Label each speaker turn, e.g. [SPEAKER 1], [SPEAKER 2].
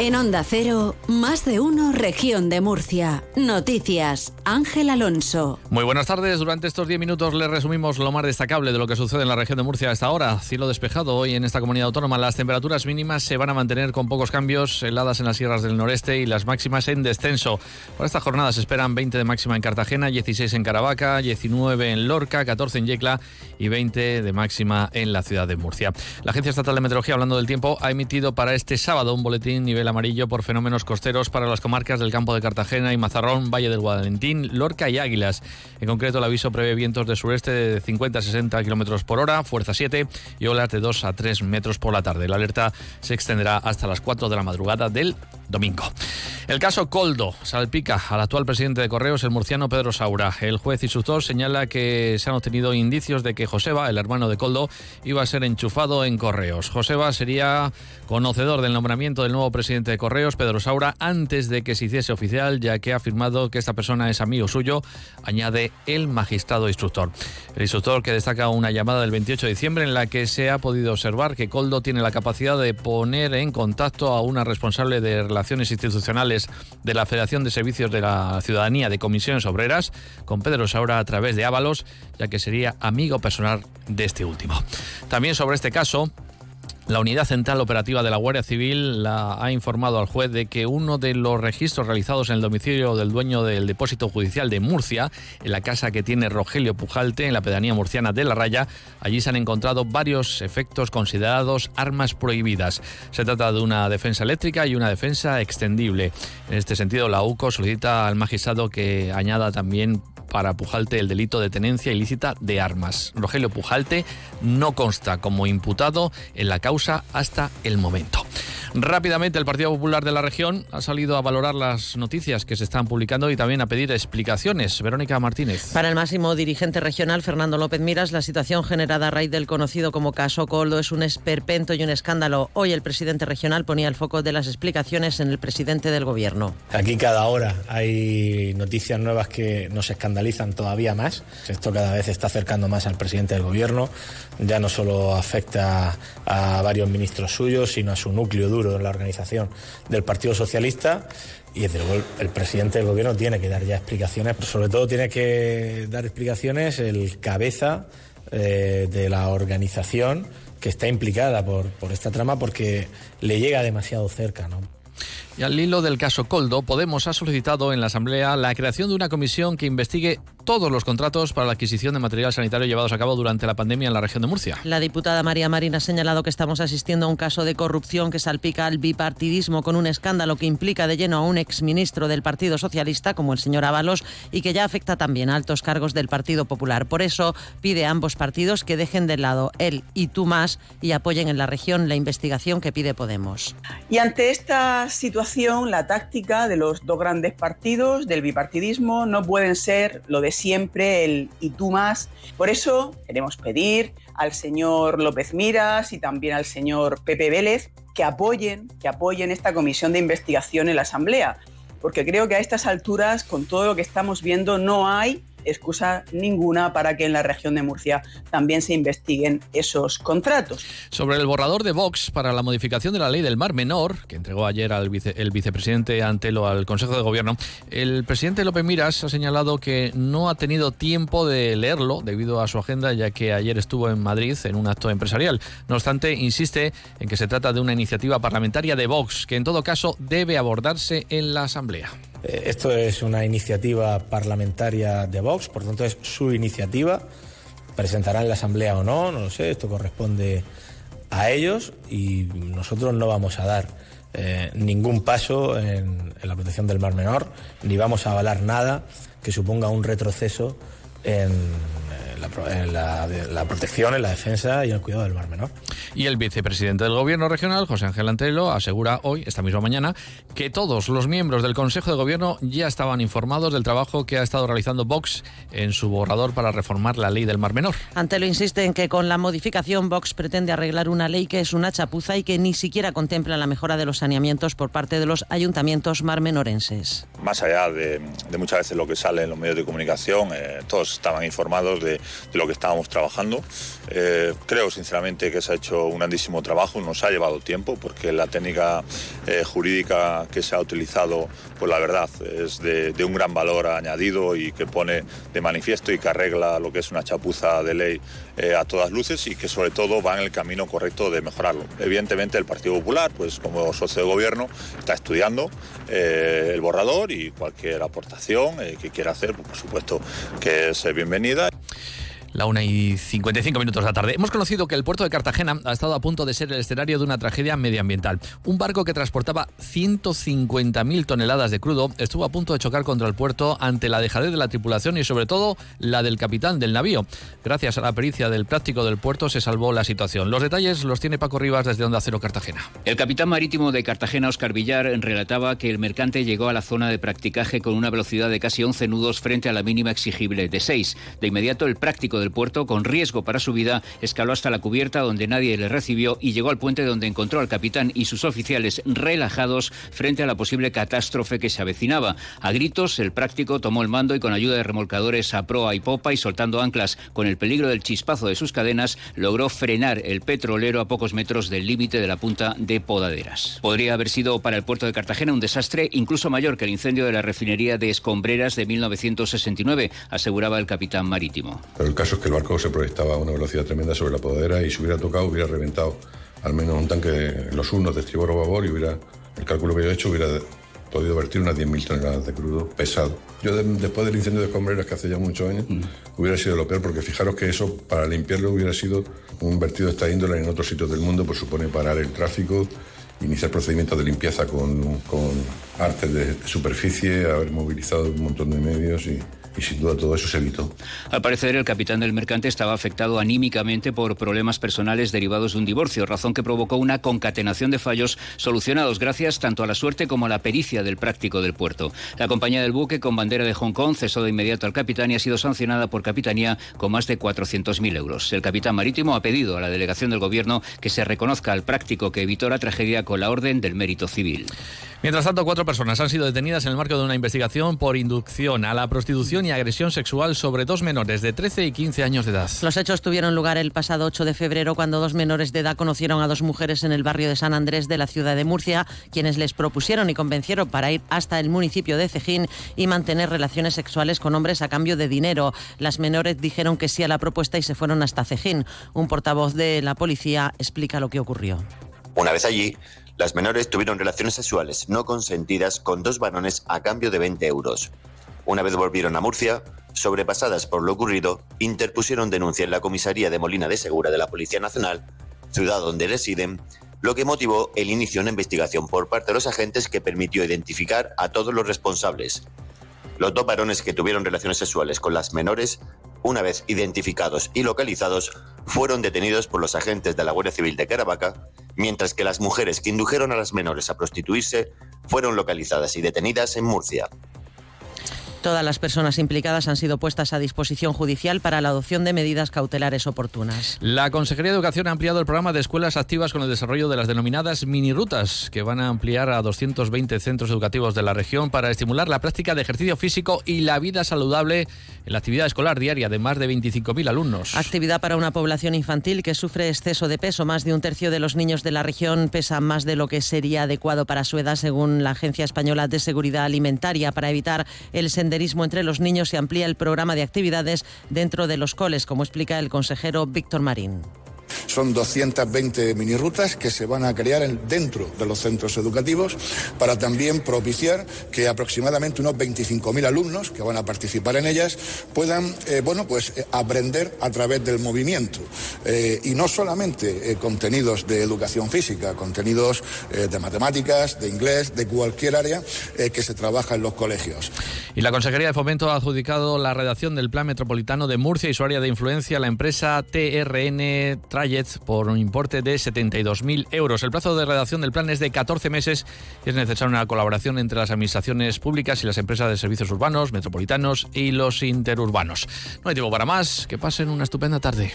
[SPEAKER 1] En Onda Cero, más de uno, región de Murcia. Noticias, Ángel Alonso.
[SPEAKER 2] Muy buenas tardes. Durante estos 10 minutos les resumimos lo más destacable de lo que sucede en la región de Murcia hasta ahora. Cielo despejado hoy en esta comunidad autónoma. Las temperaturas mínimas se van a mantener con pocos cambios, heladas en las sierras del noreste y las máximas en descenso. Para esta jornada se esperan 20 de máxima en Cartagena, 16 en Caravaca, 19 en Lorca, 14 en Yecla y 20 de máxima en la ciudad de Murcia. La Agencia Estatal de Meteorología, hablando del tiempo, ha emitido para este sábado un boletín nivel amarillo por fenómenos costeros para las comarcas del campo de Cartagena y Mazarrón, Valle del Guadalentín, Lorca y Águilas. En concreto, el aviso prevé vientos de sureste de 50 a 60 kilómetros por hora, fuerza 7 y olas de 2 a 3 metros por la tarde. La alerta se extenderá hasta las 4 de la madrugada del domingo. El caso Coldo salpica al actual presidente de Correos, el murciano Pedro Saura. El juez instructor señala que se han obtenido indicios de que Joseba, el hermano de Coldo, iba a ser enchufado en Correos. Joseba sería conocedor del nombramiento del nuevo presidente de Correos, Pedro Saura, antes de que se hiciese oficial, ya que ha afirmado que esta persona es amigo suyo, añade el magistrado instructor. El instructor que destaca una llamada del 28 de diciembre en la que se ha podido observar que Coldo tiene la capacidad de poner en contacto a una responsable de relaciones institucionales de la Federación de Servicios de la Ciudadanía de Comisiones Obreras con Pedro Saura a través de Ábalos, ya que sería amigo personal de este último. También sobre este caso, la Unidad Central Operativa de la Guardia Civil la ha informado al juez de que uno de los registros realizados en el domicilio del dueño del depósito judicial de Murcia, en la casa que tiene Rogelio Pujalte, en la pedanía murciana de La Raya, allí se han encontrado varios efectos considerados armas prohibidas. Se trata de una defensa eléctrica y una defensa extendible. En este sentido, la UCO solicita al magistrado que añada también para Pujalte el delito de tenencia ilícita de armas. Rogelio Pujalte no consta como imputado en la causa hasta el momento. Rápidamente, el Partido Popular de la región ha salido a valorar las noticias que se están publicando y también a pedir explicaciones. Verónica Martínez.
[SPEAKER 3] Para el máximo dirigente regional, Fernando López Miras, la situación generada a raíz del conocido como caso Coldo es un esperpento y un escándalo. Hoy el presidente regional ponía el foco de las explicaciones en el presidente del gobierno.
[SPEAKER 4] Aquí cada hora hay noticias nuevas que nos escandalizan todavía más. Esto cada vez está acercando más al presidente del gobierno. Ya no solo afecta a varios ministros suyos, sino a su núcleo duro en la organización del Partido Socialista y desde luego el presidente del gobierno tiene que dar ya explicaciones, pero sobre todo tiene que dar explicaciones el cabeza eh, de la organización que está implicada por, por esta trama porque le llega demasiado cerca, ¿no?
[SPEAKER 2] Y al hilo del caso Coldo, Podemos ha solicitado en la Asamblea la creación de una comisión que investigue todos los contratos para la adquisición de material sanitario llevados a cabo durante la pandemia en la región de Murcia.
[SPEAKER 3] La diputada María Marín ha señalado que estamos asistiendo a un caso de corrupción que salpica al bipartidismo con un escándalo que implica de lleno a un exministro del Partido Socialista, como el señor Ábalos, y que ya afecta también a altos cargos del Partido Popular. Por eso pide a ambos partidos que dejen de lado él y tú más y apoyen en la región la investigación que pide Podemos.
[SPEAKER 5] Y ante esta situación, la táctica de los dos grandes partidos, del bipartidismo, no pueden ser lo de siempre el y tú más. Por eso queremos pedir al señor López Miras y también al señor Pepe Vélez que apoyen, que apoyen esta comisión de investigación en la Asamblea, porque creo que a estas alturas, con todo lo que estamos viendo, no hay excusa ninguna para que en la región de Murcia también se investiguen esos contratos.
[SPEAKER 2] Sobre el borrador de Vox para la modificación de la ley del Mar Menor, que entregó ayer al el vicepresidente Antelo al Consejo de Gobierno, el presidente López Miras ha señalado que no ha tenido tiempo de leerlo debido a su agenda, ya que ayer estuvo en Madrid en un acto empresarial. No obstante, insiste en que se trata de una iniciativa parlamentaria de Vox, que en todo caso debe abordarse en la Asamblea.
[SPEAKER 4] Eh, esto es una iniciativa parlamentaria de Vox, por tanto es su iniciativa. Presentará en la Asamblea o no, no lo sé, esto corresponde a ellos y nosotros no vamos a dar eh, ningún paso en, la protección del Mar Menor, ni vamos a avalar nada que suponga un retroceso en la, la, protección, en la defensa y el cuidado del mar menor.
[SPEAKER 2] Y el vicepresidente del Gobierno regional, José Ángel Antelo, asegura hoy, esta misma mañana, que todos los miembros del Consejo de Gobierno ya estaban informados del trabajo que ha estado realizando Vox en su borrador para reformar la ley del mar menor.
[SPEAKER 3] Antelo insiste en que con la modificación Vox pretende arreglar una ley que es una chapuza y que ni siquiera contempla la mejora de los saneamientos por parte de los ayuntamientos marmenorenses.
[SPEAKER 6] Más allá de, muchas veces lo que sale en los medios de comunicación, eh, todos estaban informados de, de lo que estábamos trabajando. Eh, creo sinceramente que se ha hecho un grandísimo trabajo, nos ha llevado tiempo porque la técnica eh, jurídica que se ha utilizado, pues la verdad es de, un gran valor añadido y que pone de manifiesto y que arregla lo que es una chapuza de ley eh, a todas luces y que sobre todo va en el camino correcto de mejorarlo. Evidentemente el Partido Popular, pues como socio de gobierno, está estudiando el borrador y cualquier aportación que quiera hacer, pues, por supuesto que es bienvenida.
[SPEAKER 2] La una y 55 minutos de la tarde. Hemos conocido que el puerto de Cartagena ha estado a punto de ser el escenario de una tragedia medioambiental. Un barco que transportaba 150.000 toneladas de crudo estuvo a punto de chocar contra el puerto ante la dejadez de la tripulación y sobre todo la del capitán del navío. Gracias a la pericia del práctico del puerto se salvó la situación. Los detalles los tiene Paco Rivas desde Onda Cero Cartagena.
[SPEAKER 7] El capitán marítimo de Cartagena, Oscar Villar, relataba que el mercante llegó a la zona de practicaje con una velocidad de casi 11 nudos frente a la mínima exigible de 6. De inmediato el práctico del puerto, con riesgo para su vida, escaló hasta la cubierta donde nadie le recibió y llegó al puente donde encontró al capitán y sus oficiales relajados frente a la posible catástrofe que se avecinaba. A gritos, el práctico tomó el mando y con ayuda de remolcadores a proa y popa y soltando anclas con el peligro del chispazo de sus cadenas, logró frenar el petrolero a pocos metros del límite de la punta de Podaderas. Podría haber sido para el puerto de Cartagena un desastre incluso mayor que el incendio de la refinería de Escombreras de 1969, aseguraba el capitán marítimo.
[SPEAKER 8] El caso es que el barco se proyectaba a una velocidad tremenda sobre la podadera y si hubiera tocado hubiera reventado al menos un tanque, los unos de estribor o babor y hubiera, el cálculo que yo he hecho hubiera podido vertir unas 10.000 toneladas de crudo pesado. Yo después del incendio de Escombreras, que hace ya muchos años, mm. hubiera sido lo peor, porque fijaros que eso para limpiarlo hubiera sido un vertido de esta índole en otros sitios del mundo, pues supone parar el tráfico, iniciar procedimientos de limpieza con, con artes de superficie, haber movilizado un montón de medios y, sin duda todo eso se evitó.
[SPEAKER 7] Al parecer, el capitán del mercante estaba afectado anímicamente por problemas personales derivados de un divorcio, razón que provocó una concatenación de fallos solucionados gracias tanto a la suerte como a la pericia del práctico del puerto. La compañía del buque con bandera de Hong Kong cesó de inmediato al capitán y ha sido sancionada por capitanía con más de 400.000 euros. El capitán marítimo ha pedido a la delegación del gobierno que se reconozca al práctico que evitó la tragedia con la orden del mérito civil.
[SPEAKER 2] Mientras tanto, cuatro personas han sido detenidas en el marco de una investigación por inducción a la prostitución y agresión sexual sobre dos menores de 13 y 15 años de edad.
[SPEAKER 3] Los hechos tuvieron lugar el pasado 8 de febrero cuando dos menores de edad conocieron a dos mujeres en el barrio de San Andrés de la ciudad de Murcia, quienes les propusieron y convencieron para ir hasta el municipio de Cejín y mantener relaciones sexuales con hombres a cambio de dinero. Las menores dijeron que sí a la propuesta y se fueron hasta Cejín. Un portavoz de la policía explica lo que ocurrió.
[SPEAKER 9] Una vez allí, las menores tuvieron relaciones sexuales no consentidas con dos varones a cambio de 20 euros. Una vez volvieron a Murcia, sobrepasadas por lo ocurrido, interpusieron denuncia en la comisaría de Molina de Segura de la Policía Nacional, ciudad donde residen, lo que motivó el inicio de una investigación por parte de los agentes que permitió identificar a todos los responsables. Los dos varones que tuvieron relaciones sexuales con las menores, una vez identificados y localizados, fueron detenidos por los agentes de la Guardia Civil de Caravaca mientras que las mujeres que indujeron a las menores a prostituirse fueron localizadas y detenidas en Murcia.
[SPEAKER 3] Todas las personas implicadas han sido puestas a disposición judicial para la adopción de medidas cautelares oportunas.
[SPEAKER 2] La Consejería de Educación ha ampliado el programa de escuelas activas con el desarrollo de las denominadas minirutas, que van a ampliar a 220 centros educativos de la región para estimular la práctica de ejercicio físico y la vida saludable en la actividad escolar diaria de más de 25.000 alumnos.
[SPEAKER 3] Actividad para una población infantil que sufre exceso de peso. Más de un tercio de los niños de la región pesan más de lo que sería adecuado para su edad, según la Agencia Española de Seguridad Alimentaria, para evitar el entre los niños se amplía el programa de actividades dentro de los coles, como explica el consejero Víctor Marín.
[SPEAKER 10] Son 220 minirutas que se van a crear dentro de los centros educativos para también propiciar que aproximadamente unos 25.000 alumnos que van a participar en ellas puedan eh, bueno, pues, eh, aprender a través del movimiento. Eh, y no solamente contenidos de educación física, contenidos de matemáticas, de inglés, de cualquier área que se trabaja en los colegios.
[SPEAKER 2] Y la Consejería de Fomento ha adjudicado la redacción del Plan Metropolitano de Murcia y su área de influencia la empresa TRN por un importe de 72.000 euros. El plazo de redacción del plan es de 14 meses y es necesaria una colaboración entre las administraciones públicas y las empresas de servicios urbanos, metropolitanos y los interurbanos. No hay tiempo para más. Que pasen una estupenda tarde.